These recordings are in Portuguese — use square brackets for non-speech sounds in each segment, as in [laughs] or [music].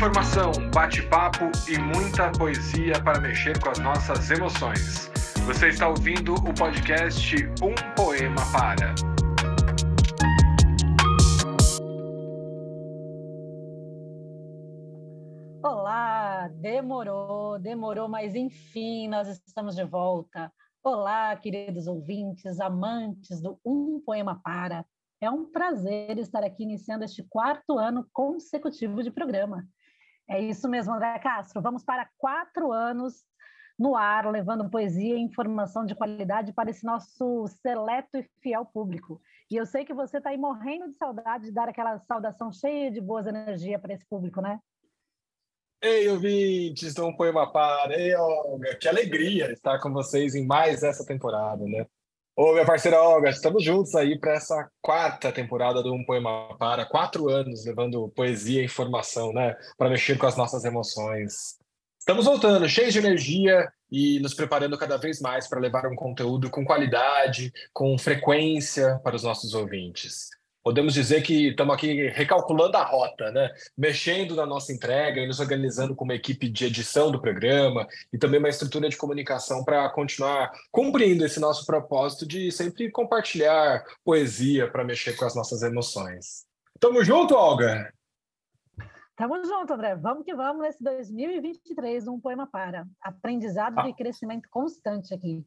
informação, bate-papo e muita poesia para mexer com as nossas emoções. Você está ouvindo o podcast Um Poema Para. Olá, demorou, demorou, mas enfim, nós estamos de volta. Olá, queridos ouvintes, amantes do Um Poema Para. É um prazer estar aqui iniciando este quarto ano consecutivo de programa. É isso mesmo, André Castro. Vamos para quatro anos no ar, levando poesia e informação de qualidade para esse nosso seleto e fiel público. E eu sei que você está aí morrendo de saudade de dar aquela saudação cheia de boas energias para esse público, né? Ei, ouvintes do Um Poema Para, ei, Olga, que alegria estar com vocês em mais essa temporada, né? Ô, minha parceira Olga, estamos juntos aí para essa quarta temporada do Um Poema Para, quatro anos levando poesia e informação, né, para mexer com as nossas emoções. Estamos voltando, cheios de energia e nos preparando cada vez mais para levar um conteúdo com qualidade, com frequência para os nossos ouvintes podemos dizer que estamos aqui recalculando a rota, né? mexendo na nossa entrega e nos organizando com uma equipe de edição do programa e também uma estrutura de comunicação para continuar cumprindo esse nosso propósito de sempre compartilhar poesia para mexer com as nossas emoções. Tamo junto, Olga? Tamo junto, André. Vamos que vamos nesse 2023, um poema para. Aprendizado ah. e crescimento constante aqui.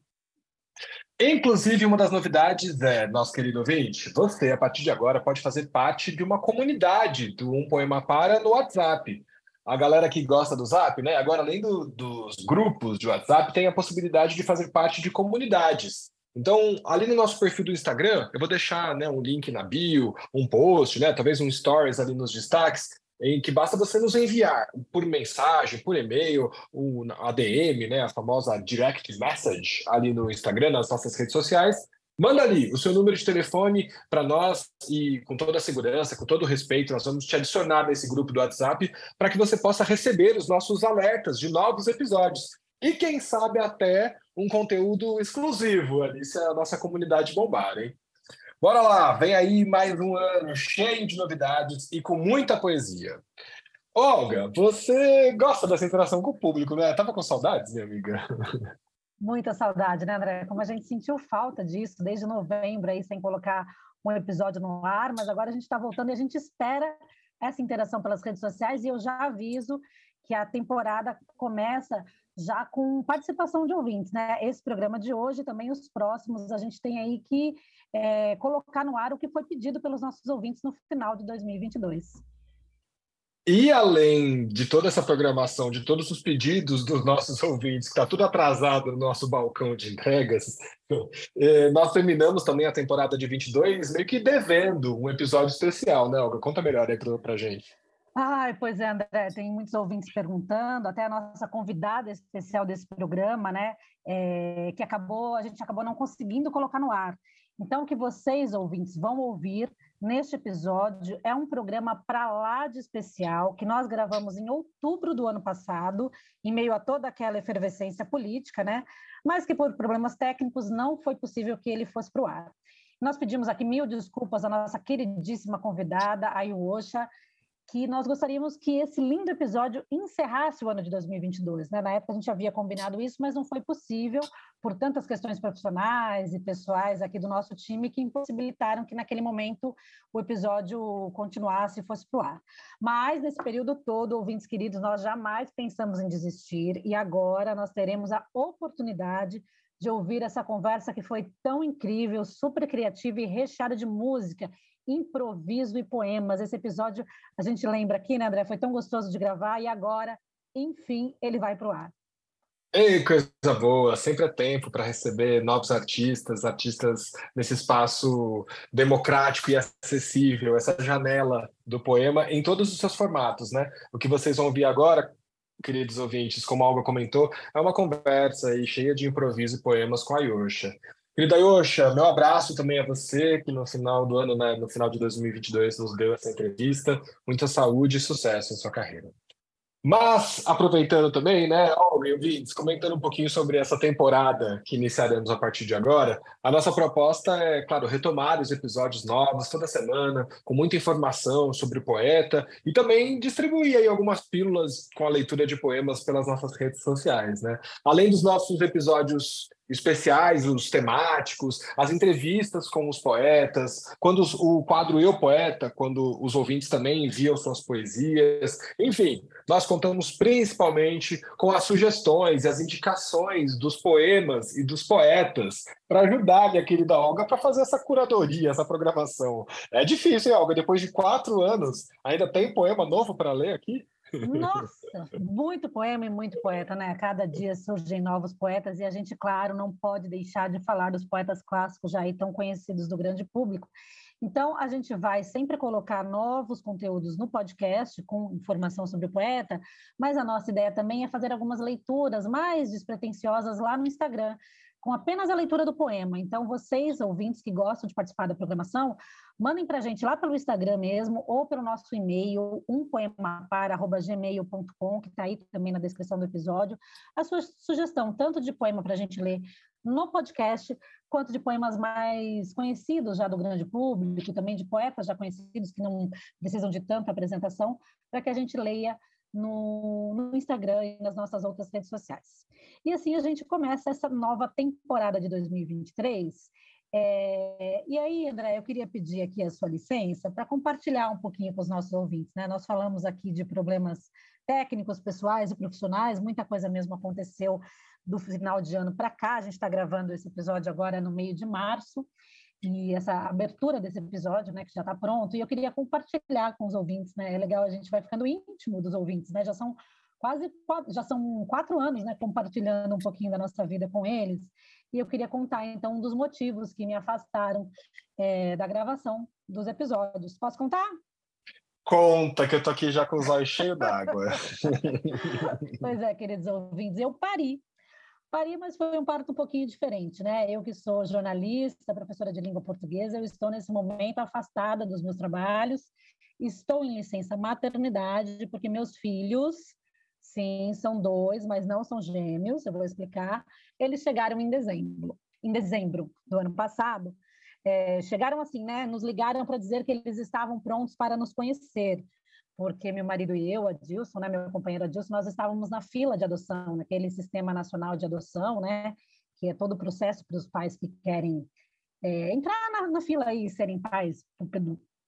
Inclusive, uma das novidades é, nosso querido ouvinte, você, a partir de agora, pode fazer parte de uma comunidade do Um Poema Para no WhatsApp. A galera que gosta do Zap, né? Agora, além do, dos grupos de WhatsApp, tem a possibilidade de fazer parte de comunidades. Então, ali no nosso perfil do Instagram, eu vou deixar né, um link na bio, um post, né, talvez um stories ali nos destaques, em que basta você nos enviar por mensagem, por e-mail, o ADM, né, a famosa direct message ali no Instagram, nas nossas redes sociais. Manda ali o seu número de telefone para nós e com toda a segurança, com todo o respeito, nós vamos te adicionar nesse grupo do WhatsApp para que você possa receber os nossos alertas de novos episódios. E quem sabe até um conteúdo exclusivo ali, se a nossa comunidade bombar, hein? Bora lá, vem aí mais um ano cheio de novidades e com muita poesia. Olga, você gosta dessa interação com o público, né? Tava com saudades, minha amiga? Muita saudade, né, André? Como a gente sentiu falta disso desde novembro aí, sem colocar um episódio no ar, mas agora a gente está voltando e a gente espera essa interação pelas redes sociais e eu já aviso que a temporada começa já com participação de ouvintes, né? Esse programa de hoje também os próximos a gente tem aí que é, colocar no ar o que foi pedido pelos nossos ouvintes no final de 2022. E além de toda essa programação, de todos os pedidos dos nossos ouvintes, que está tudo atrasado no nosso balcão de entregas, é, nós terminamos também a temporada de 22 meio que devendo um episódio especial, né, Olga? Conta melhor aí para a gente. Ai, pois é, André, tem muitos ouvintes perguntando, até a nossa convidada especial desse programa, né, é, que acabou, a gente acabou não conseguindo colocar no ar. Então, o que vocês, ouvintes, vão ouvir neste episódio é um programa para lá de especial que nós gravamos em outubro do ano passado, em meio a toda aquela efervescência política, né? Mas que por problemas técnicos não foi possível que ele fosse para o ar. Nós pedimos aqui mil desculpas à nossa queridíssima convidada, a Iosha, que nós gostaríamos que esse lindo episódio encerrasse o ano de 2022. Né? Na época a gente havia combinado isso, mas não foi possível por tantas questões profissionais e pessoais aqui do nosso time que impossibilitaram que naquele momento o episódio continuasse e fosse para o ar. Mas nesse período todo, ouvintes queridos, nós jamais pensamos em desistir e agora nós teremos a oportunidade de ouvir essa conversa que foi tão incrível, super criativa e recheada de música improviso e poemas. Esse episódio a gente lembra aqui, né, André? Foi tão gostoso de gravar e agora, enfim, ele vai para o ar. Ei, coisa boa! Sempre é tempo para receber novos artistas, artistas nesse espaço democrático e acessível, essa janela do poema em todos os seus formatos, né? O que vocês vão ouvir agora, queridos ouvintes, como Alga comentou, é uma conversa aí cheia de improviso e poemas com a Yosha. Querida Yosha, meu abraço também a você, que no final do ano, né, no final de 2022, nos deu essa entrevista. Muita saúde e sucesso em sua carreira. Mas, aproveitando também, né, e ouvintes, comentando um pouquinho sobre essa temporada que iniciaremos a partir de agora, a nossa proposta é, claro, retomar os episódios novos toda semana, com muita informação sobre o poeta e também distribuir aí algumas pílulas com a leitura de poemas pelas nossas redes sociais, né? Além dos nossos episódios especiais, os temáticos, as entrevistas com os poetas, quando os, o quadro Eu Poeta, quando os ouvintes também enviam suas poesias, enfim, nós contamos principalmente com as sugestões e as indicações dos poemas e dos poetas para ajudar minha querida Olga para fazer essa curadoria, essa programação. É difícil, hein, Olga? Depois de quatro anos, ainda tem poema novo para ler aqui? Nossa, muito poema e muito poeta, né? Cada dia surgem novos poetas e a gente, claro, não pode deixar de falar dos poetas clássicos já aí tão conhecidos do grande público. Então, a gente vai sempre colocar novos conteúdos no podcast com informação sobre o poeta, mas a nossa ideia também é fazer algumas leituras mais despretensiosas lá no Instagram, com apenas a leitura do poema. Então, vocês, ouvintes que gostam de participar da programação, mandem para a gente lá pelo Instagram mesmo ou pelo nosso e-mail, umpoemapara.gmail.com, que está aí também na descrição do episódio, a sua sugestão, tanto de poema para a gente ler no podcast, quanto de poemas mais conhecidos já do grande público, também de poetas já conhecidos que não precisam de tanta apresentação, para que a gente leia no, no Instagram e nas nossas outras redes sociais. E assim a gente começa essa nova temporada de 2023. É, e aí, André, eu queria pedir aqui a sua licença para compartilhar um pouquinho com os nossos ouvintes. Né? Nós falamos aqui de problemas técnicos, pessoais e profissionais, muita coisa mesmo aconteceu do final de ano para cá. A gente está gravando esse episódio agora no meio de março e essa abertura desse episódio, né, que já está pronto. E eu queria compartilhar com os ouvintes, né? É legal, a gente vai ficando íntimo dos ouvintes, né? Já são quase quatro, já são quatro anos, né, compartilhando um pouquinho da nossa vida com eles. E eu queria contar, então, um dos motivos que me afastaram é, da gravação dos episódios. Posso contar? Conta, que eu tô aqui já com os olhos cheios d'água. [laughs] pois é, queridos ouvintes, eu pari. Pari, mas foi um parto um pouquinho diferente, né? Eu que sou jornalista, professora de língua portuguesa, eu estou nesse momento afastada dos meus trabalhos, estou em licença maternidade, porque meus filhos Sim, são dois, mas não são gêmeos, eu vou explicar. Eles chegaram em dezembro, em dezembro do ano passado. É, chegaram assim, né? Nos ligaram para dizer que eles estavam prontos para nos conhecer, porque meu marido e eu, Adilson, né, meu companheiro Adilson, nós estávamos na fila de adoção, naquele sistema nacional de adoção, né? Que é todo o processo para os pais que querem é, entrar na, na, fila e serem pais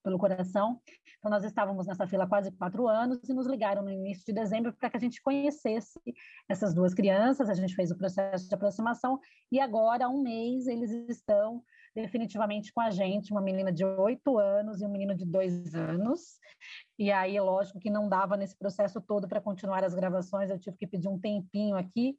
pelo coração. Então, nós estávamos nessa fila há quase quatro anos e nos ligaram no início de dezembro para que a gente conhecesse essas duas crianças. A gente fez o processo de aproximação e agora, há um mês, eles estão definitivamente com a gente, uma menina de oito anos e um menino de dois anos. E aí, lógico que não dava nesse processo todo para continuar as gravações, eu tive que pedir um tempinho aqui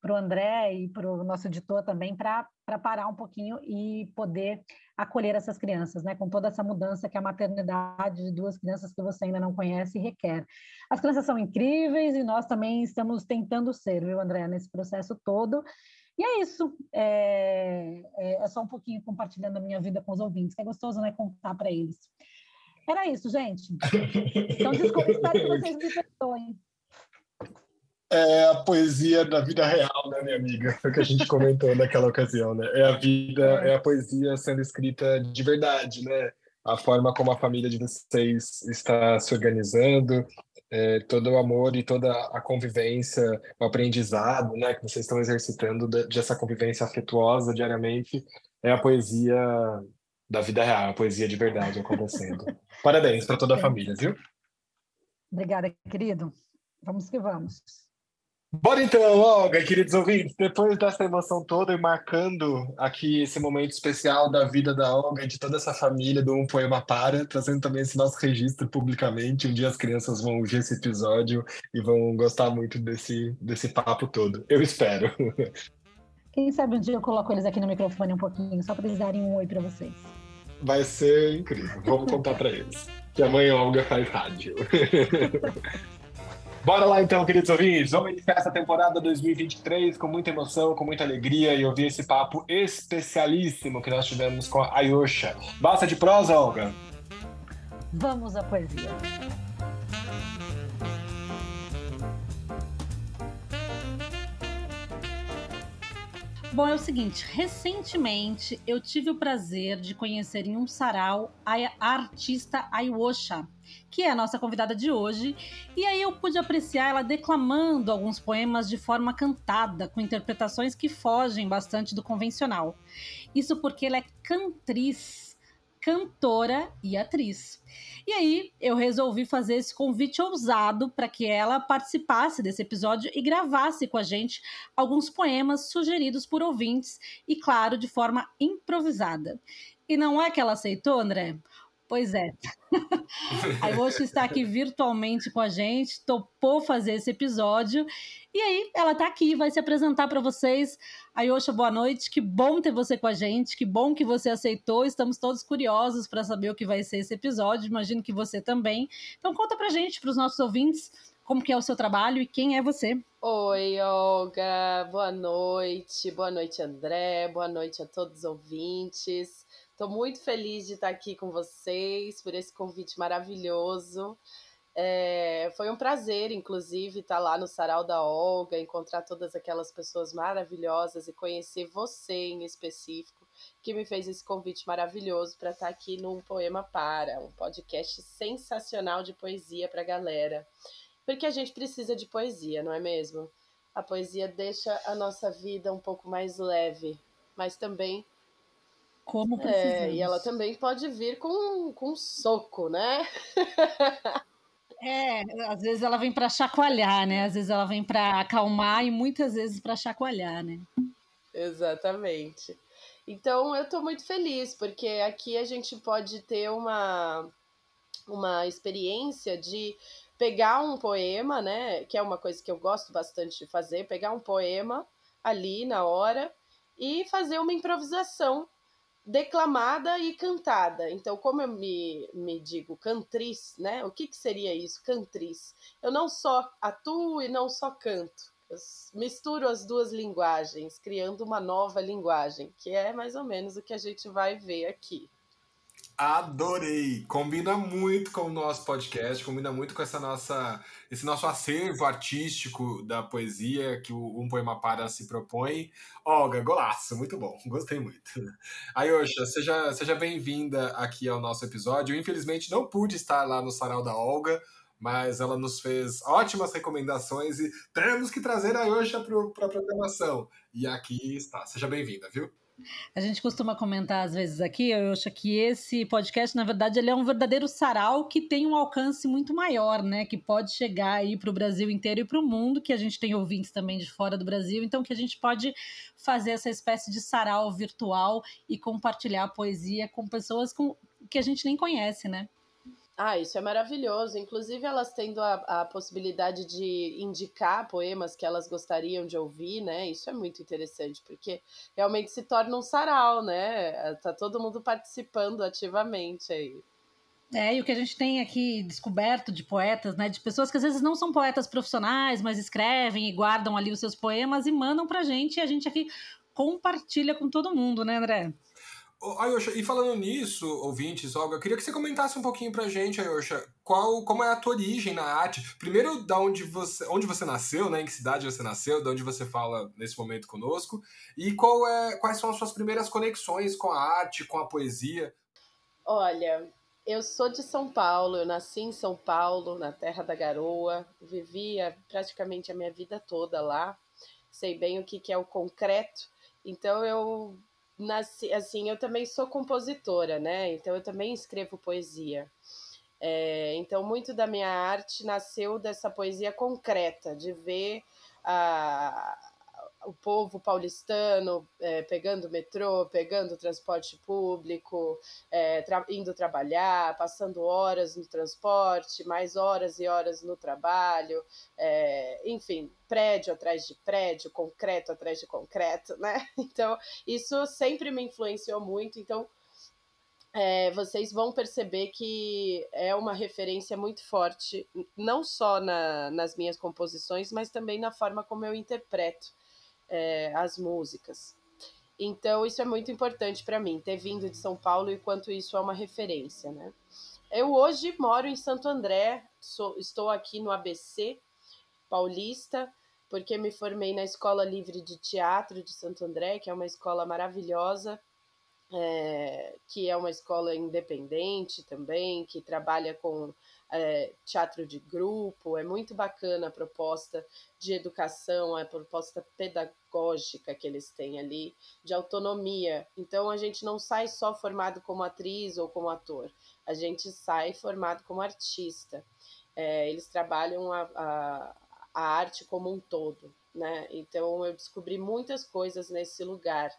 para o André e para o nosso editor também, para parar um pouquinho e poder acolher essas crianças, né? Com toda essa mudança que a maternidade de duas crianças que você ainda não conhece requer. As crianças são incríveis e nós também estamos tentando ser, viu, André, nesse processo todo. E é isso. É, é, é só um pouquinho compartilhando a minha vida com os ouvintes, que é gostoso, né? Contar para eles. Era isso, gente. Então, desculpa, [laughs] espero que vocês me perdoem é a poesia da vida real, né, minha amiga? Foi o que a gente comentou naquela ocasião, né? É a vida, é a poesia sendo escrita de verdade, né? A forma como a família de vocês está se organizando, é, todo o amor e toda a convivência, o aprendizado, né, que vocês estão exercitando dessa convivência afetuosa diariamente, é a poesia da vida real, a poesia de verdade acontecendo. [laughs] Parabéns para toda a família, viu? Obrigada, querido. Vamos que vamos. Bora então, Olga, queridos ouvintes, depois dessa emoção toda e marcando aqui esse momento especial da vida da Olga e de toda essa família do Um Poema Para, trazendo também esse nosso registro publicamente. Um dia as crianças vão ouvir esse episódio e vão gostar muito desse, desse papo todo. Eu espero. [laughs] Quem sabe um dia eu coloco eles aqui no microfone um pouquinho, só para eles darem um oi para vocês. Vai ser incrível. Vamos contar para eles. Que amanhã a Olga faz rádio. [laughs] Bora lá então, queridos ouvintes. Vamos iniciar essa temporada 2023 com muita emoção, com muita alegria e ouvir esse papo especialíssimo que nós tivemos com a Ayosha. Basta de prosa, Olga? Vamos à poesia. Bom, é o seguinte, recentemente eu tive o prazer de conhecer em um sarau a artista Ayosha, que é a nossa convidada de hoje, e aí eu pude apreciar ela declamando alguns poemas de forma cantada, com interpretações que fogem bastante do convencional. Isso porque ela é cantriz, cantora e atriz. E aí eu resolvi fazer esse convite ousado para que ela participasse desse episódio e gravasse com a gente alguns poemas sugeridos por ouvintes e, claro, de forma improvisada. E não é que ela aceitou, André? Pois é. [laughs] a Iwoshi está aqui virtualmente com a gente, topou fazer esse episódio. E aí, ela está aqui, vai se apresentar para vocês. Ayosha, boa noite. Que bom ter você com a gente. Que bom que você aceitou. Estamos todos curiosos para saber o que vai ser esse episódio. Imagino que você também. Então, conta para gente, para os nossos ouvintes, como que é o seu trabalho e quem é você. Oi, Olga. Boa noite. Boa noite, André. Boa noite a todos os ouvintes. Estou muito feliz de estar aqui com vocês por esse convite maravilhoso. É, foi um prazer, inclusive, estar lá no Sarau da Olga, encontrar todas aquelas pessoas maravilhosas e conhecer você em específico, que me fez esse convite maravilhoso para estar aqui no Poema Para, um podcast sensacional de poesia para a galera. Porque a gente precisa de poesia, não é mesmo? A poesia deixa a nossa vida um pouco mais leve, mas também como precisamos. É, e ela também pode vir com, com soco, né? É, às vezes ela vem para chacoalhar, né? Às vezes ela vem para acalmar e muitas vezes para chacoalhar, né? Exatamente. Então eu estou muito feliz porque aqui a gente pode ter uma uma experiência de pegar um poema, né, que é uma coisa que eu gosto bastante de fazer, pegar um poema ali na hora e fazer uma improvisação declamada e cantada. Então, como eu me, me digo cantriz, né? O que, que seria isso, cantriz? Eu não só atuo e não só canto. Eu misturo as duas linguagens, criando uma nova linguagem, que é mais ou menos o que a gente vai ver aqui. Adorei! Combina muito com o nosso podcast, combina muito com essa nossa, esse nosso acervo artístico da poesia que o Um Poema Para se propõe. Olga, golaço, muito bom, gostei muito. Ayosha, seja, seja bem-vinda aqui ao nosso episódio. Eu, infelizmente, não pude estar lá no sarau da Olga, mas ela nos fez ótimas recomendações e temos que trazer a Ayosha para a programação. E aqui está, seja bem-vinda, viu? A gente costuma comentar às vezes aqui, eu acho que esse podcast, na verdade, ele é um verdadeiro sarau que tem um alcance muito maior, né? Que pode chegar aí para o Brasil inteiro e para o mundo, que a gente tem ouvintes também de fora do Brasil, então que a gente pode fazer essa espécie de sarau virtual e compartilhar poesia com pessoas com, que a gente nem conhece, né? Ah, isso é maravilhoso. Inclusive, elas tendo a, a possibilidade de indicar poemas que elas gostariam de ouvir, né? Isso é muito interessante, porque realmente se torna um sarau, né? Tá todo mundo participando ativamente aí. É, e o que a gente tem aqui descoberto de poetas, né? De pessoas que às vezes não são poetas profissionais, mas escrevem e guardam ali os seus poemas e mandam pra gente, e a gente aqui compartilha com todo mundo, né, André? Ayosha, e falando nisso, ouvintes, Olga, eu queria que você comentasse um pouquinho pra gente, Ayosha, qual, como é a tua origem na arte? Primeiro, da onde você, onde você nasceu, né? Em que cidade você nasceu, de onde você fala nesse momento conosco, e qual é, quais são as suas primeiras conexões com a arte, com a poesia? Olha, eu sou de São Paulo, eu nasci em São Paulo, na terra da garoa, vivia praticamente a minha vida toda lá, sei bem o que, que é o concreto, então eu nasci, assim, eu também sou compositora, né? Então eu também escrevo poesia. É, então muito da minha arte nasceu dessa poesia concreta, de ver a, o povo paulistano é, pegando metrô, pegando transporte público, é, tra indo trabalhar, passando horas no transporte, mais horas e horas no trabalho, é, enfim, prédio atrás de prédio, concreto atrás de concreto, né? [laughs] Então, isso sempre me influenciou muito. Então, é, vocês vão perceber que é uma referência muito forte, não só na, nas minhas composições, mas também na forma como eu interpreto é, as músicas. Então, isso é muito importante para mim, ter vindo de São Paulo e quanto isso é uma referência, né? Eu hoje moro em Santo André, sou, estou aqui no ABC Paulista, porque me formei na Escola Livre de Teatro de Santo André, que é uma escola maravilhosa, é, que é uma escola independente também, que trabalha com é, teatro de grupo, é muito bacana a proposta de educação, a proposta pedagógica que eles têm ali, de autonomia. Então a gente não sai só formado como atriz ou como ator, a gente sai formado como artista. É, eles trabalham a, a, a arte como um todo, né? Então eu descobri muitas coisas nesse lugar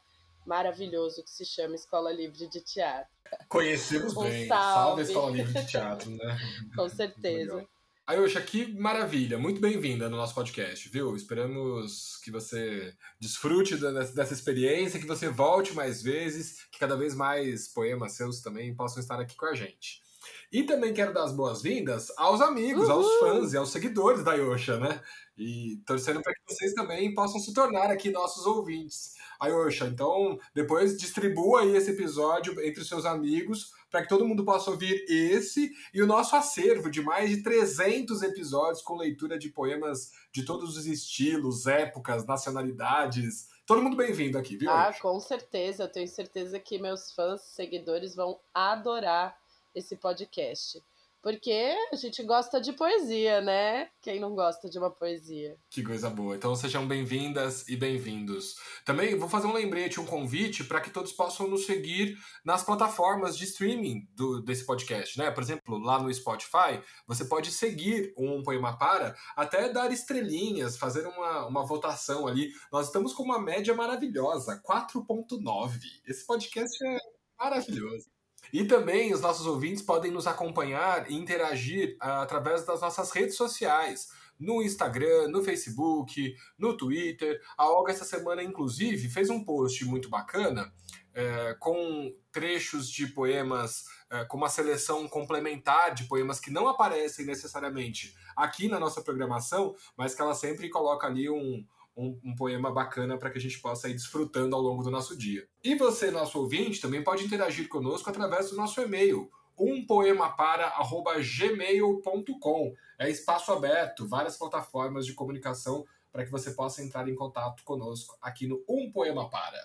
maravilhoso que se chama Escola Livre de Teatro. Conhecemos um bem. Salve. salve Escola Livre de [laughs] Teatro, né? Com certeza. Ayosha, que maravilha, muito bem-vinda no nosso podcast, viu? Esperamos que você desfrute dessa experiência, que você volte mais vezes, que cada vez mais poemas seus também possam estar aqui com a gente. E também quero dar as boas-vindas aos amigos, Uhul. aos fãs e aos seguidores da Ayosha, né? E torcendo para que vocês também possam se tornar aqui nossos ouvintes. Ayosha, então depois distribua aí esse episódio entre os seus amigos para que todo mundo possa ouvir esse e o nosso acervo de mais de 300 episódios com leitura de poemas de todos os estilos, épocas, nacionalidades. Todo mundo bem-vindo aqui, viu? Ah, com certeza. Eu tenho certeza que meus fãs, seguidores vão adorar esse podcast. Porque a gente gosta de poesia, né? Quem não gosta de uma poesia? Que coisa boa. Então sejam bem-vindas e bem-vindos. Também vou fazer um lembrete, um convite para que todos possam nos seguir nas plataformas de streaming do, desse podcast, né? Por exemplo, lá no Spotify, você pode seguir um Poema Para, até dar estrelinhas, fazer uma, uma votação ali. Nós estamos com uma média maravilhosa, 4.9. Esse podcast é maravilhoso. E também os nossos ouvintes podem nos acompanhar e interagir uh, através das nossas redes sociais. No Instagram, no Facebook, no Twitter. A Olga, essa semana, inclusive, fez um post muito bacana é, com trechos de poemas, é, com uma seleção complementar de poemas que não aparecem necessariamente aqui na nossa programação, mas que ela sempre coloca ali um, um, um poema bacana para que a gente possa ir desfrutando ao longo do nosso dia. E você, nosso ouvinte, também pode interagir conosco através do nosso e-mail, umpoemapara.gmail.com. É espaço aberto, várias plataformas de comunicação para que você possa entrar em contato conosco aqui no Um Poema Para.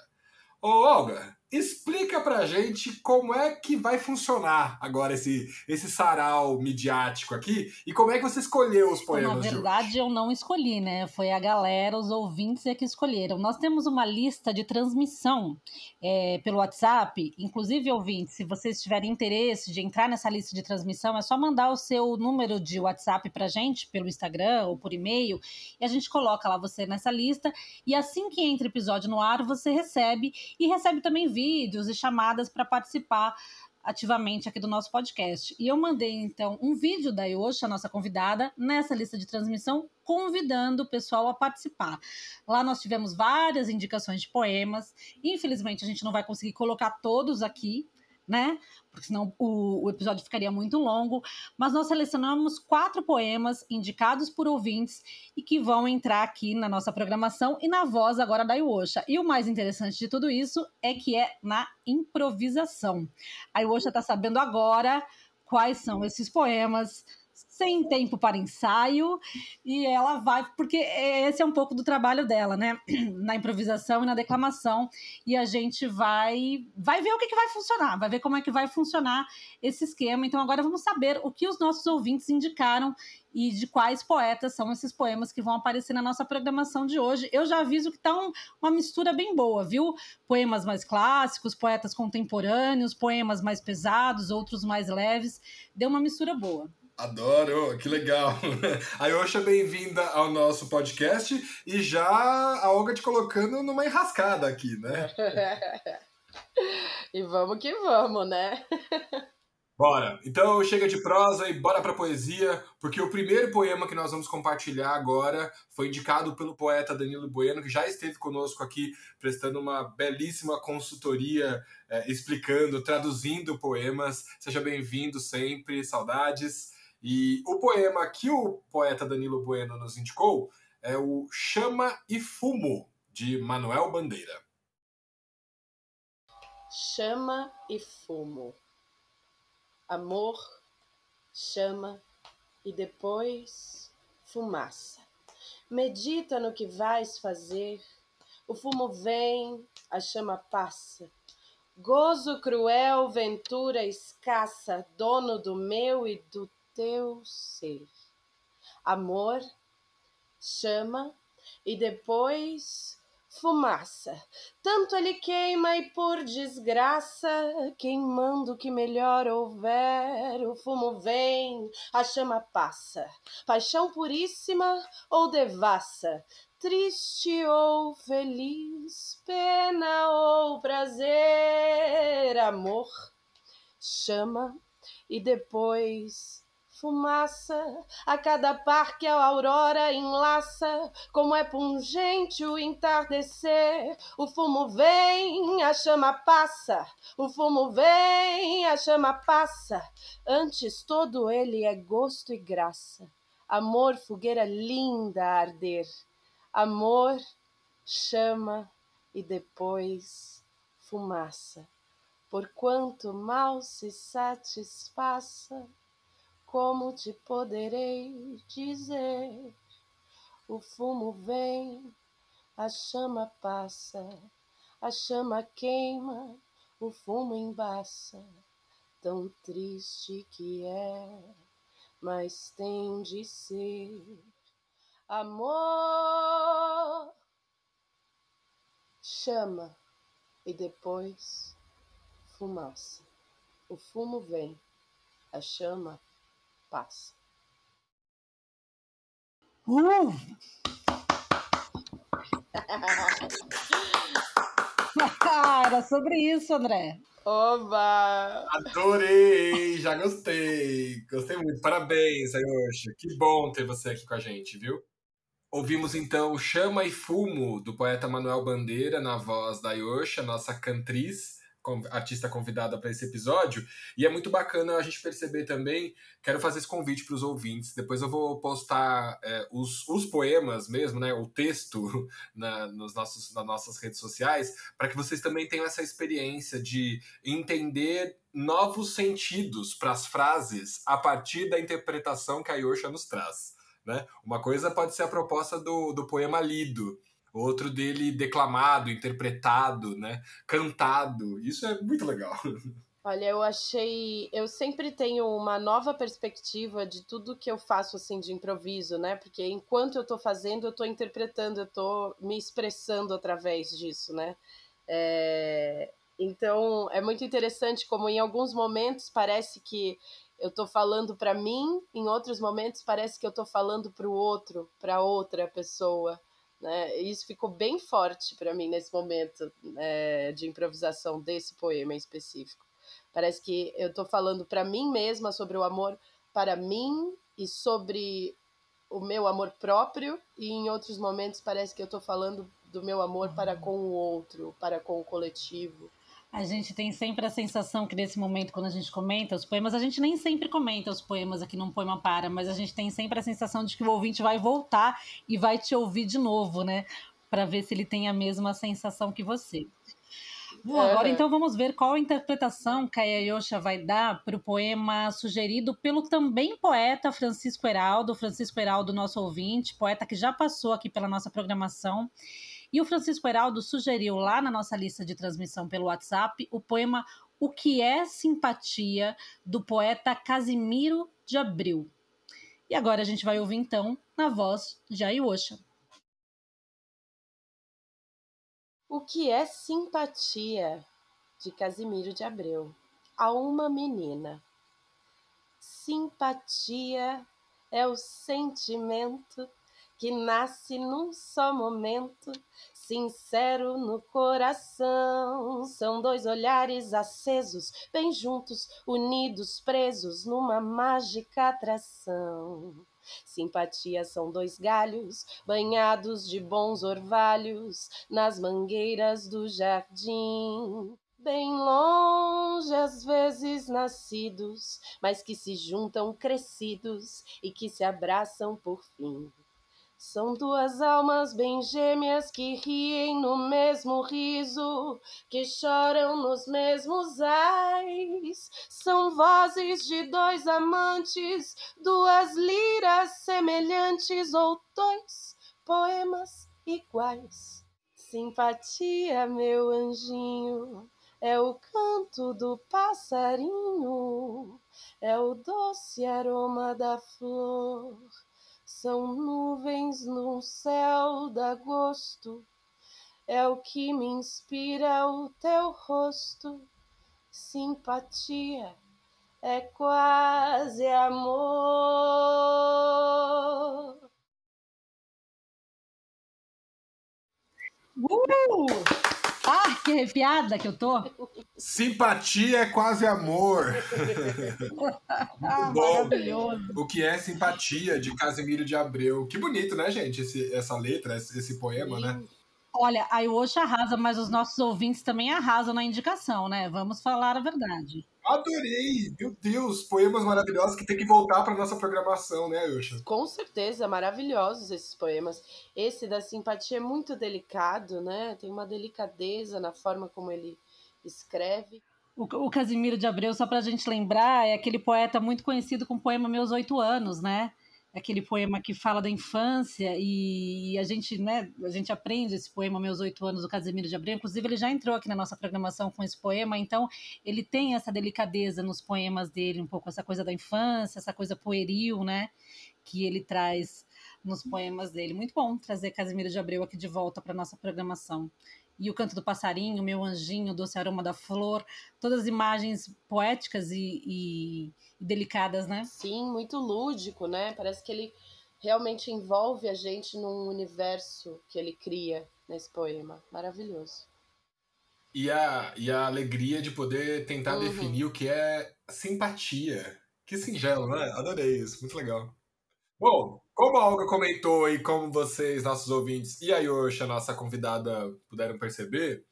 Ô, Olga, explica pra gente como é que vai funcionar agora esse, esse sarau midiático aqui e como é que você escolheu os poemas. Na verdade, eu não escolhi, né? Foi a galera, os ouvintes é que escolheram. Nós temos uma lista de transmissão é, pelo WhatsApp. Inclusive, ouvintes, se vocês tiverem interesse de entrar nessa lista de transmissão, é só mandar o seu número de WhatsApp pra gente pelo Instagram ou por e-mail e a gente coloca lá você nessa lista. E assim que entra o episódio no ar, você recebe e recebe também vídeos e chamadas para participar ativamente aqui do nosso podcast. E eu mandei então um vídeo da Yosha, nossa convidada, nessa lista de transmissão, convidando o pessoal a participar. Lá nós tivemos várias indicações de poemas. Infelizmente a gente não vai conseguir colocar todos aqui, né? Porque senão o, o, episódio ficaria muito longo. Mas nós selecionamos quatro poemas indicados por ouvintes e que vão entrar aqui na nossa programação e na voz agora da Iwosha. E o mais interessante de tudo isso é que é na improvisação. A Iwosha está sabendo agora quais são esses poemas, sem tempo para ensaio, e ela vai, porque esse é um pouco do trabalho dela, né? [clears throat] Na improvisação e na declamação, e a gente vai vai ver o que, que vai funcionar, vai ver como é que vai funcionar esse esquema. Então agora vamos saber o que os nossos ouvintes indicaram e de quais poetas são esses poemas que vão aparecer na nossa programação de hoje. Eu já aviso que tá um, uma mistura bem boa, viu? Poemas mais clássicos, poetas contemporâneos, poemas mais pesados, outros mais leves. Deu uma mistura boa. Adoro, que legal. [laughs] Ayosha, bem-vinda ao nosso podcast e já a Olga te colocando numa enrascada aqui, né? [laughs] e vamos que vamos, né? Bora. Então chega de prosa e bora pra poesia, porque o primeiro poema que nós vamos compartilhar agora foi indicado pelo poeta Danilo Bueno, que já esteve conosco aqui prestando uma belíssima consultoria, eh, explicando, traduzindo poemas. Seja bem-vindo sempre, saudades. E o poema que o poeta Danilo Bueno nos indicou é o Chama e Fumo, de Manuel Bandeira. Chama e fumo. Amor, chama e depois fumaça. medita no que vais fazer. O fumo vem, a chama passa. Gozo cruel, ventura escassa, dono do meu e do teu ser. Amor, chama e depois fumaça. Tanto ele queima e por desgraça, queimando que melhor houver, o fumo vem, a chama passa. Paixão puríssima ou devassa, triste ou feliz, pena ou prazer, amor, chama e depois fumaça, a cada par que a aurora enlaça, como é pungente o entardecer. O fumo vem, a chama passa, o fumo vem, a chama passa. Antes todo ele é gosto e graça. Amor, fogueira linda a arder. Amor, chama e depois fumaça. Porquanto mal se satisfaça como te poderei dizer? O fumo vem, a chama passa, a chama queima, o fumo embaça. Tão triste que é, mas tem de ser. Amor, chama e depois fumaça. O fumo vem, a chama passa. Uh! [laughs] Era sobre isso, André. Oba! Adorei! Já gostei! Gostei muito. Parabéns, Ayosha. Que bom ter você aqui com a gente, viu? Ouvimos então Chama e Fumo, do poeta Manuel Bandeira, na voz da Ayosha, nossa cantriz artista convidada para esse episódio. E é muito bacana a gente perceber também. Quero fazer esse convite para os ouvintes. Depois eu vou postar é, os, os poemas mesmo, né? O texto [laughs] na, nos nossos, nas nossas redes sociais, para que vocês também tenham essa experiência de entender novos sentidos para as frases a partir da interpretação que a Yosha nos traz. Né? Uma coisa pode ser a proposta do, do poema lido, outro dele declamado, interpretado, né, cantado. Isso é muito legal. [laughs] Olha, eu achei, eu sempre tenho uma nova perspectiva de tudo que eu faço assim de improviso, né? Porque enquanto eu estou fazendo, eu estou interpretando, eu estou me expressando através disso, né? É... Então, é muito interessante como em alguns momentos parece que eu estou falando para mim, em outros momentos parece que eu estou falando para o outro, para outra pessoa. Né? Isso ficou bem forte para mim nesse momento é, de improvisação desse poema em específico. Parece que eu estou falando para mim mesma sobre o amor para mim e sobre o meu amor próprio, e em outros momentos parece que eu estou falando do meu amor para com o outro, para com o coletivo. A gente tem sempre a sensação que nesse momento, quando a gente comenta os poemas, a gente nem sempre comenta os poemas aqui num Poema Para, mas a gente tem sempre a sensação de que o ouvinte vai voltar e vai te ouvir de novo, né? Para ver se ele tem a mesma sensação que você. Bom, agora então vamos ver qual a interpretação que a Yayosha vai dar para o poema sugerido pelo também poeta Francisco Heraldo, Francisco Heraldo, nosso ouvinte, poeta que já passou aqui pela nossa programação e o Francisco Heraldo sugeriu lá na nossa lista de transmissão pelo WhatsApp o poema O que é Simpatia, do poeta Casimiro de Abril. E agora a gente vai ouvir então na voz de Ayosha. O que é simpatia? de Casimiro de Abreu. A uma menina. Simpatia é o sentimento que nasce num só momento, sincero no coração. São dois olhares acesos, bem juntos, unidos, presos numa mágica atração. Simpatia são dois galhos banhados de bons orvalhos nas mangueiras do jardim. Bem longe, às vezes nascidos, mas que se juntam crescidos e que se abraçam por fim. São duas almas bem gêmeas que riem no mesmo riso, que choram nos mesmos ais. São vozes de dois amantes, duas liras semelhantes ou dois poemas iguais. Simpatia, meu anjinho, é o canto do passarinho, é o doce aroma da flor. São nuvens no céu d'agosto, é o que me inspira o teu rosto. Simpatia é quase amor. Uh! Ah, que arrepiada que eu tô! Simpatia é quase amor. ah, [laughs] bom. maravilhoso. O que é simpatia de Casimiro de Abreu? Que bonito, né, gente? Esse, essa letra, esse, esse poema, né? Olha, a Iosha arrasa, mas os nossos ouvintes também arrasam na indicação, né? Vamos falar a verdade. Adorei! Meu Deus, poemas maravilhosos que tem que voltar para nossa programação, né, Ayosha? Com certeza, maravilhosos esses poemas. Esse da simpatia é muito delicado, né? Tem uma delicadeza na forma como ele escreve. O, o Casimiro de Abreu, só para a gente lembrar, é aquele poeta muito conhecido com o poema Meus Oito Anos, né? Aquele poema que fala da infância e a gente, né, a gente aprende esse poema Meus Oito Anos do Casimiro de Abreu, inclusive ele já entrou aqui na nossa programação com esse poema, então ele tem essa delicadeza nos poemas dele, um pouco essa coisa da infância, essa coisa pueril, né, que ele traz nos poemas dele. Muito bom trazer Casimiro de Abreu aqui de volta para nossa programação e o canto do passarinho, meu anjinho, o doce aroma da flor, todas as imagens poéticas e, e, e, delicadas, né? Sim, muito lúdico, né? Parece que ele realmente envolve a gente num universo que ele cria nesse poema. Maravilhoso. E a, e a alegria de poder tentar uhum. definir o que é simpatia. Que singelo, né? Adorei isso, muito legal. Bom, como a Olga comentou e como vocês, nossos ouvintes, e a Yosha, nossa convidada, puderam perceber,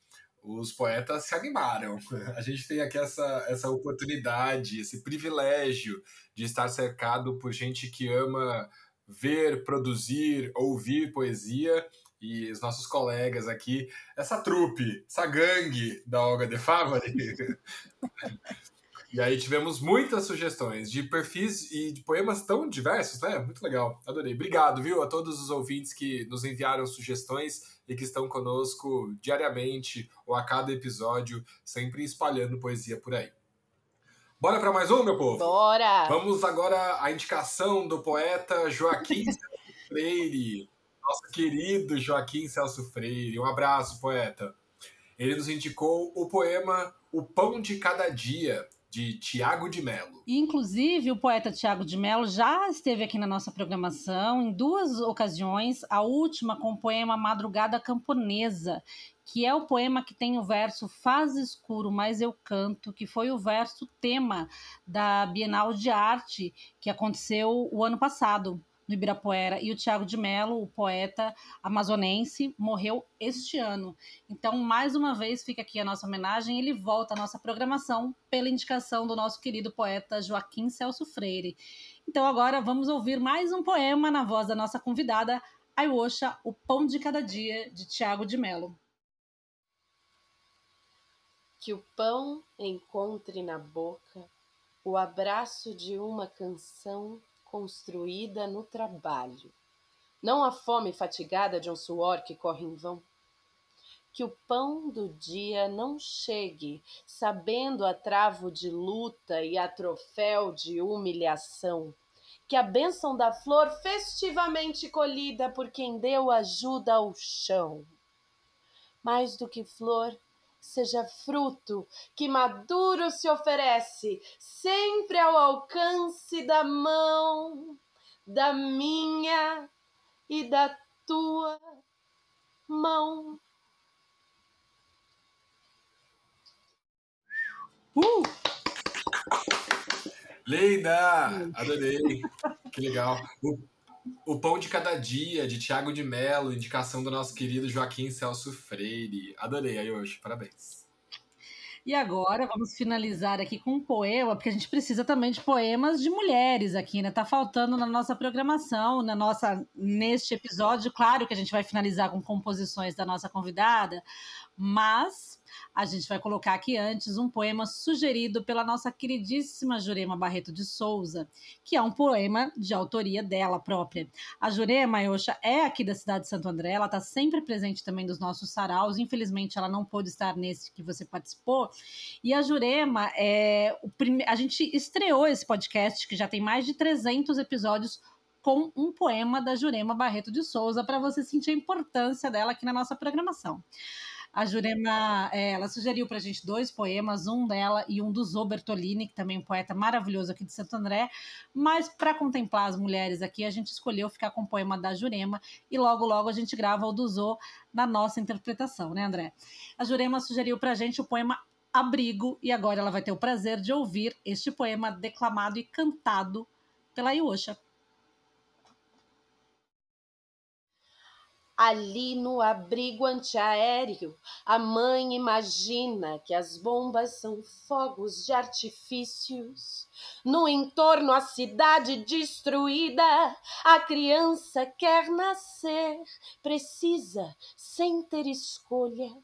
os poetas se animaram. A gente tem aqui essa, essa oportunidade, esse privilégio de estar cercado por gente que ama ver, produzir, ouvir poesia e os nossos colegas aqui, essa trupe, essa gangue da Olga de Favari, [laughs] E aí tivemos muitas sugestões de perfis e de poemas tão diversos, né? Muito legal, adorei. Obrigado, viu, a todos os ouvintes que nos enviaram sugestões e que estão conosco diariamente ou a cada episódio, sempre espalhando poesia por aí. Bora para mais um, meu povo? Bora! Vamos agora à indicação do poeta Joaquim [laughs] Freire, nosso querido Joaquim Celso Freire. Um abraço, poeta. Ele nos indicou o poema O Pão de Cada Dia, de Tiago de Mello. Inclusive, o poeta Tiago de Mello já esteve aqui na nossa programação em duas ocasiões, a última com o poema Madrugada Camponesa, que é o poema que tem o verso Faz escuro, mas eu canto, que foi o verso tema da Bienal de Arte que aconteceu o ano passado no Ibirapuera. E o Tiago de Mello, o poeta amazonense, morreu este ano. Então, mais uma vez, fica aqui a nossa homenagem. Ele volta à nossa programação pela indicação do nosso querido poeta Joaquim Celso Freire. Então, agora vamos ouvir mais um poema na voz da nossa convidada, Aiosha, O Pão de Cada Dia, de Tiago de Mello. Que o pão encontre na boca o abraço de uma canção construída no trabalho, não a fome fatigada de um suor que corre em vão. Que o pão do dia não chegue sabendo a travo de luta e a troféu de humilhação. Que a bênção da flor festivamente colhida por quem deu ajuda ao chão. Mais do que flor, seja fruto que maduro se oferece, sempre ao alcance da mão, da minha e da tua mão. Uh! Leida! Adorei! Que legal! O Pão de Cada Dia, de Tiago de Mello, indicação do nosso querido Joaquim Celso Freire. Adorei, Ayoshi, parabéns. E agora vamos finalizar aqui com um poema, porque a gente precisa também de poemas de mulheres aqui, né? Tá faltando na nossa programação, na nossa neste episódio. Claro que a gente vai finalizar com composições da nossa convidada, Mas a gente vai colocar aqui antes um poema sugerido pela nossa queridíssima Jurema Barreto de Souza, que é um poema de autoria dela própria. A Jurema Yosha é aqui da cidade de Santo André, ela está sempre presente também nos nossos saraus. Infelizmente, ela não pôde estar nesse que você participou. E a Jurema, é, prime... a gente estreou esse podcast, que já tem mais de 300 episódios com um poema da Jurema Barreto de Souza para você sentir a importância dela aqui na nossa programação. A Jurema, é, ela sugeriu para a gente dois poemas, um dela e um do Zô Bertolini, que também é um poeta maravilhoso aqui de Santo André. Mas para contemplar as mulheres aqui, a gente escolheu ficar com o poema da Jurema e logo, logo a gente grava o do Zô na nossa interpretação, né, André? A Jurema sugeriu para a gente o poema Abrigo e agora ela vai ter o prazer de ouvir este poema declamado e cantado pela Iosha. Ali no abrigo antiaéreo, a mãe imagina que as bombas são fogos de artifícios. No entorno, a cidade destruída, a criança quer nascer, precisa, sem ter escolha.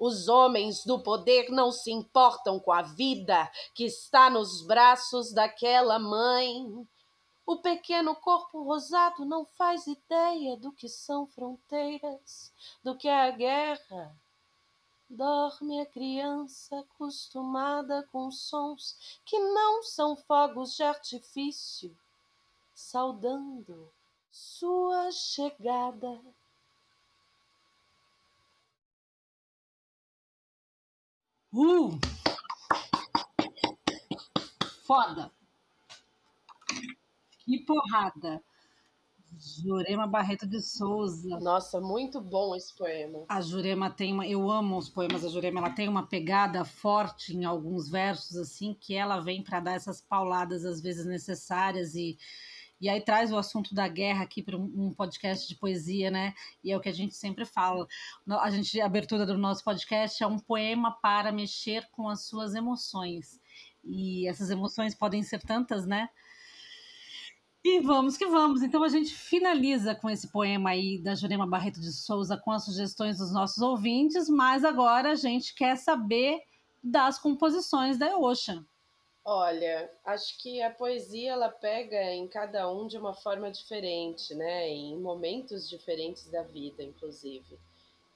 Os homens do poder não se importam com a vida que está nos braços daquela mãe. O pequeno corpo rosado não faz ideia do que são fronteiras, do que é a guerra. Dorme a criança acostumada com sons que não são fogos de artifício, saudando sua chegada. Uh! Foda! Que porrada! Jurema Barreto de Souza. Nossa, muito bom esse poema. A Jurema tem uma. Eu amo os poemas da Jurema, ela tem uma pegada forte em alguns versos, assim, que ela vem para dar essas pauladas, às vezes necessárias, e, e aí traz o assunto da guerra aqui para um, podcast de poesia, né? E é o que a gente sempre fala. A, gente, a abertura do nosso podcast é um poema para mexer com as suas emoções. E essas emoções podem ser tantas, né? E vamos que vamos. Então a gente finaliza com esse poema aí da Jurema Barreto de Souza com as sugestões dos nossos ouvintes, mas agora a gente quer saber das composições da Eosha. Olha, acho que a poesia ela pega em cada um de uma forma diferente, né? Em momentos diferentes da vida, inclusive.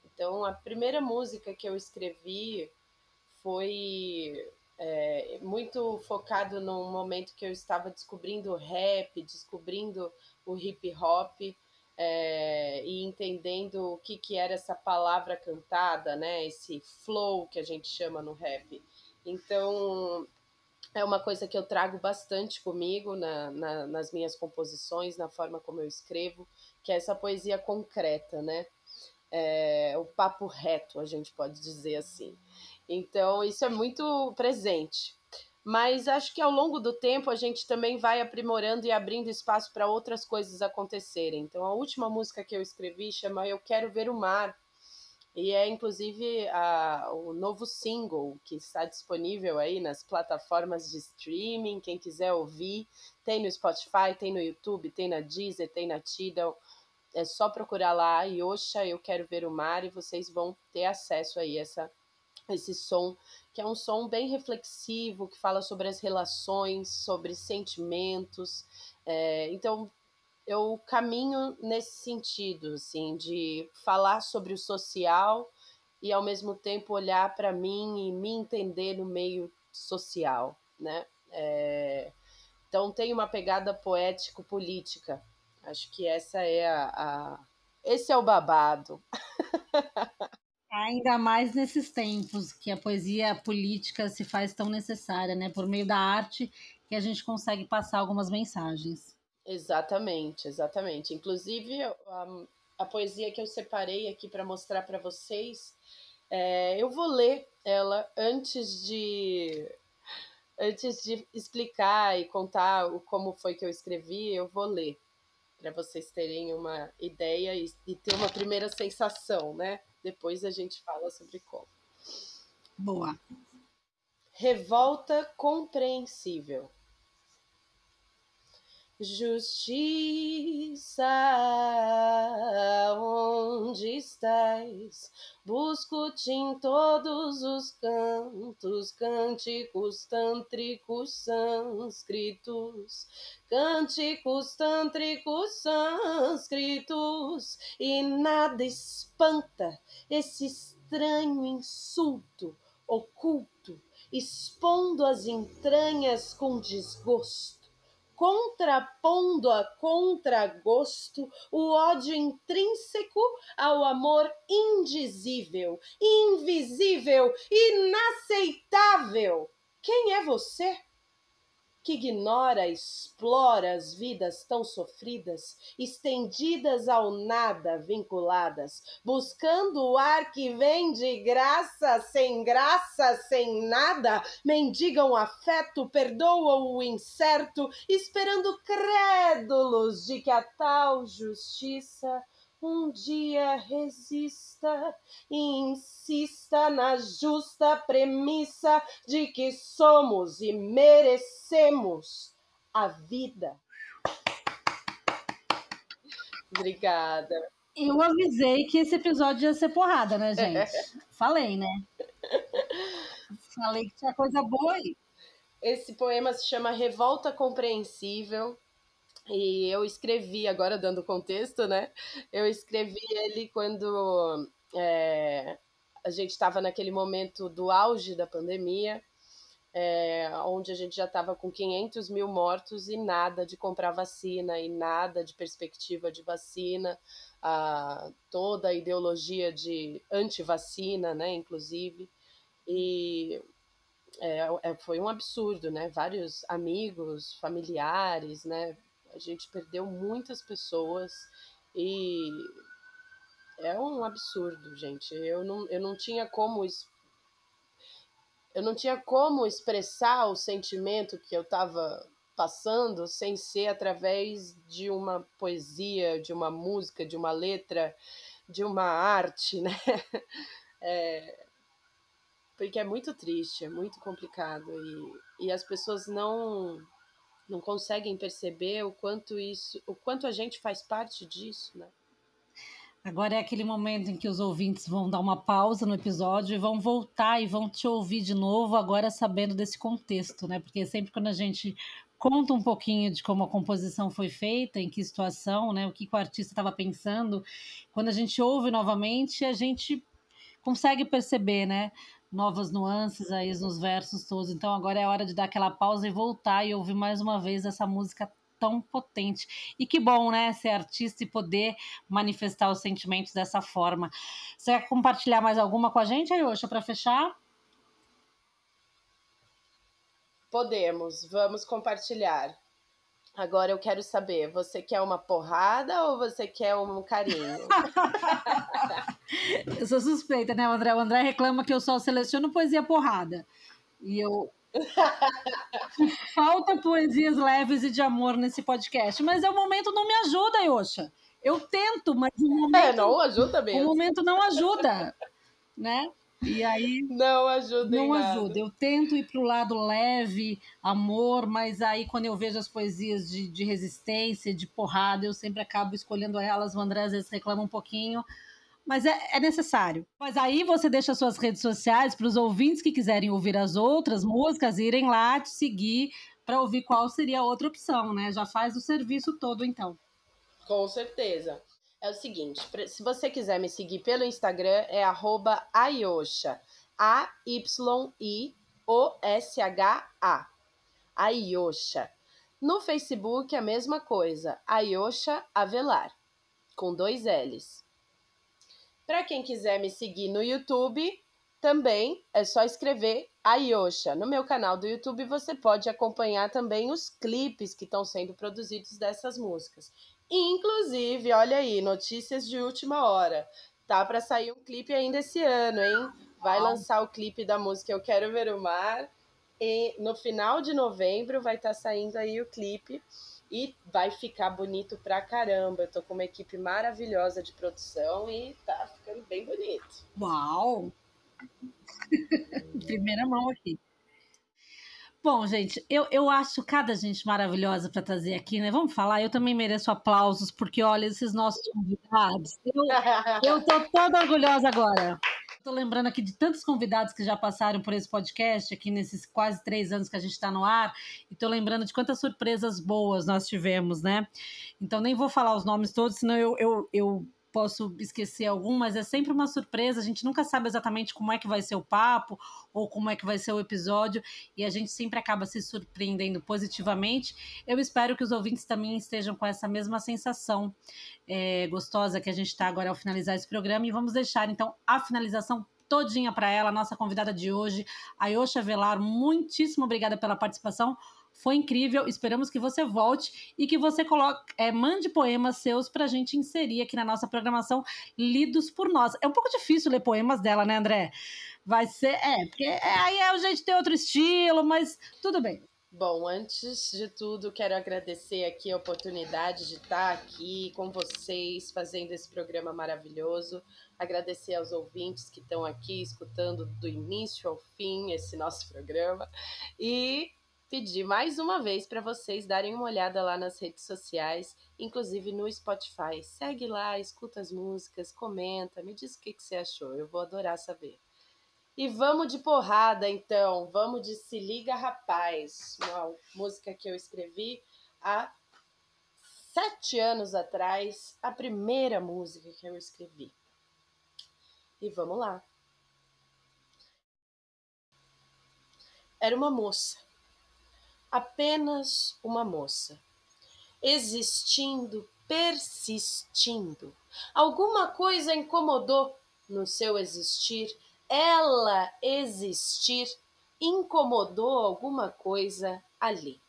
Então, a primeira música que eu escrevi foi é, muito focado num momento que eu estava descobrindo o rap, descobrindo o hip hop é, e entendendo o que, que era essa palavra cantada, né? Esse flow que a gente chama no rap. Então é uma coisa que eu trago bastante comigo na, na, nas minhas composições, na forma como eu escrevo, que é essa poesia concreta, né? É, o papo reto, a gente pode dizer assim. Então, isso é muito presente. Mas acho que ao longo do tempo a gente também vai aprimorando e abrindo espaço para outras coisas acontecerem. Então, a última música que eu escrevi chama Eu Quero Ver o Mar. E é inclusive a, o novo single que está disponível aí nas plataformas de streaming. Quem quiser ouvir, tem no Spotify, tem no YouTube, tem na Deezer, tem na Tidal. É só procurar lá, Yosha, Eu Quero Ver o Mar, e vocês vão ter acesso aí a essa esse som, que é um som bem reflexivo, que fala sobre as relações, sobre sentimentos. É, então, eu caminho nesse sentido, assim, de falar sobre o social e ao mesmo tempo olhar para mim e me entender no meio social, né? É, então tem uma pegada poético-política. Acho que essa é a, a... esse é o babado. Ainda mais nesses tempos que a poesia política se faz tão necessária, né? Por meio da arte que a gente consegue passar algumas mensagens. Exatamente, exatamente. Inclusive, a, a poesia que eu separei aqui para mostrar para vocês, é, eu vou ler ela antes de antes de explicar e contar o, como foi que eu escrevi, eu vou ler para vocês terem uma ideia e, e ter uma primeira sensação, né? Depois a gente fala sobre como. Boa. Revolta compreensível. Justiça, onde estás? Busco-te em todos os cantos, cânticos tântricos sânscritos, cânticos tântricos sânscritos, e nada espanta esse estranho insulto oculto, expondo as entranhas com desgosto contrapondo a contragosto o ódio intrínseco ao amor indizível, invisível, inaceitável. Quem é você? Que ignora, explora as vidas tão sofridas, estendidas ao nada, vinculadas, buscando o ar que vem de graça, sem graça, sem nada, mendigam afeto, perdoam o incerto, esperando crédulos de que a tal justiça um dia resista e insista na justa premissa de que somos e merecemos a vida. Obrigada. Eu avisei que esse episódio ia ser porrada, né, gente? [laughs] Falei, né? Falei que tinha coisa boa aí. Esse poema se chama Revolta Compreensível e eu escrevi, agora dando contexto, né? Eu escrevi ele quando é, a gente estava naquele momento do auge da pandemia, é, onde a gente já estava com 500 mil mortos e nada de comprar vacina e nada de perspectiva de vacina, a, toda a ideologia de anti-vacina, né, inclusive, e é, é, foi um absurdo, né, vários amigos, familiares, né, a gente perdeu muitas pessoas e é um absurdo, gente. Eu não, eu não tinha como eu não tinha como expressar o sentimento que eu estava passando sem ser através de uma poesia, de uma música, de uma letra, de uma arte, né? [laughs] É, porque é muito triste, é muito complicado e, e as pessoas não não conseguem perceber o quanto isso, o quanto a gente faz parte disso, né? Agora é aquele momento em que os ouvintes vão dar uma pausa no episódio e vão voltar e vão te ouvir de novo, agora sabendo desse contexto, né? Porque sempre quando a gente conta um pouquinho de como a composição foi feita, em que situação, né? O que, que o artista estava pensando, quando a gente ouve novamente, a gente consegue perceber, né? Novas nuances aí nos versos todos. Então agora é hora de dar aquela pausa e voltar e ouvir mais uma vez essa música tão potente. E que bom, né, ser artista e poder manifestar os sentimentos dessa forma. Você quer compartilhar mais alguma com a gente, Ayosha, para fechar? Podemos, vamos compartilhar. Agora eu quero saber, você quer uma porrada ou você quer um carinho? [laughs] [laughs] eu sou suspeita, né, André? O André reclama que eu só seleciono poesia porrada. E eu. [laughs] Falta poesias leves e de amor nesse podcast. Mas é o momento não me ajuda, Yosha. Eu tento, mas o momento. É, não ajuda mesmo. O momento não ajuda, né? E aí. Não ajuda. Não ajuda. Eu tento ir para o lado leve, amor, mas aí quando eu vejo as poesias de, de resistência, de porrada, eu sempre acabo escolhendo elas. O André às vezes reclama um pouquinho. Mas é, é necessário. Mas aí você deixa suas redes sociais para os ouvintes que quiserem ouvir as outras músicas irem lá te seguir para ouvir qual seria a outra opção, né? Já faz o serviço todo, então. Com certeza é o seguinte: se você quiser me seguir pelo Instagram, é Ayosha. A-Y-I-O-S-H-A. Ayosha. No Facebook, a mesma coisa. Ayosha Avelar. Com dois L's. Para quem quiser me seguir no YouTube, também é só escrever Ayosha. No meu canal do YouTube você pode acompanhar também os clipes que estão sendo produzidos dessas músicas. Inclusive, olha aí, notícias de última hora. Tá para sair um clipe ainda esse ano, hein? Vai lançar o clipe da música Eu Quero Ver o Mar. E no final de novembro vai estar tá saindo aí o clipe. E vai ficar bonito pra caramba. Eu tô com uma equipe maravilhosa de produção e tá ficando bem bonito. Uau! [laughs] Primeira mão aqui. Bom, gente, eu, eu acho cada gente maravilhosa para trazer aqui, né? Vamos falar, eu também mereço aplausos, porque olha, esses nossos convidados. Eu, [laughs] eu tô toda orgulhosa agora. Estou lembrando aqui de tantos convidados que já passaram por esse podcast, aqui nesses quase três anos que a gente está no ar, e estou lembrando de quantas surpresas boas nós tivemos, né? Então, nem vou falar os nomes todos, senão eu, eu, eu posso esquecer algum, mas é sempre uma surpresa. A gente nunca sabe exatamente como é que vai ser o papo ou como é que vai ser o episódio e a gente sempre acaba se surpreendendo positivamente. Eu espero que os ouvintes também estejam com essa mesma sensação é, gostosa que a gente está agora ao finalizar esse programa e vamos deixar então a finalização todinha para ela, nossa convidada de hoje, a Yosha Velar. Muitíssimo obrigada pela participação. Foi incrível. Esperamos que você volte e que você coloque, é, mande poemas seus para a gente inserir aqui na nossa programação, lidos por nós. É um pouco difícil ler poemas dela, né, André? Vai ser. É, porque é, aí jeito de ter outro estilo, mas tudo bem. Bom, antes de tudo, quero agradecer aqui a oportunidade de estar aqui com vocês, fazendo esse programa maravilhoso. Agradecer aos ouvintes que estão aqui escutando do início ao fim esse nosso programa. E pedir mais uma vez para vocês darem uma olhada lá nas redes sociais, inclusive no Spotify. Segue lá, escuta as músicas, comenta, me diz o que, que você achou, eu vou adorar saber. E vamos de porrada, então. Vamos de Se Liga Rapaz, uma música que eu escrevi há sete anos atrás, a primeira música que eu escrevi. E vamos lá. Era uma moça apenas uma moça, existindo, persistindo. Alguma coisa incomodou no seu existir, ela existir incomodou alguma coisa ali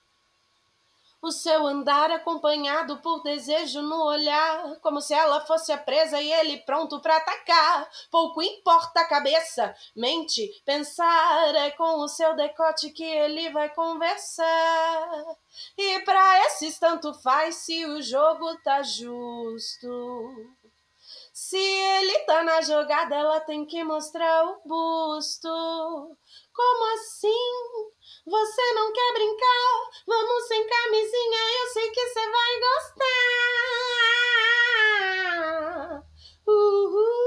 o seu andar acompanhado por desejo no olhar, como se ela fosse a presa e ele pronto para atacar. Pouco importa a cabeça, mente, pensar é com o seu decote que ele vai conversar. E para esses tanto faz se o jogo tá justo. Se ele tá na jogada, ela tem que mostrar o busto. Como assim? Você não quer brincar? Vamos sem camisinha, eu sei que você vai gostar. Uhul.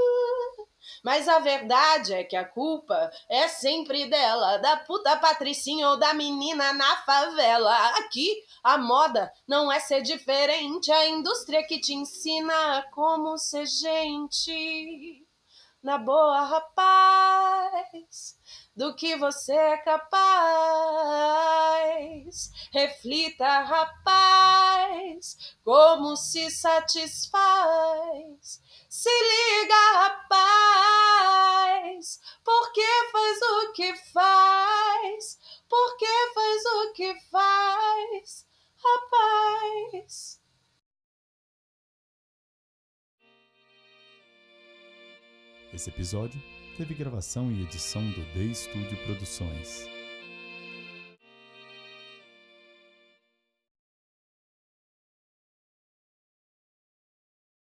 Mas a verdade é que a culpa é sempre dela, da puta patricinha ou da menina na favela. Aqui a moda não é ser diferente, a indústria que te ensina como ser gente. Na boa, rapaz do que você é capaz. Reflita, rapaz, como se satisfaz. Se liga, rapaz, porque faz o que faz, porque faz o que faz, rapaz. Esse episódio teve gravação e edição do The Studio Produções.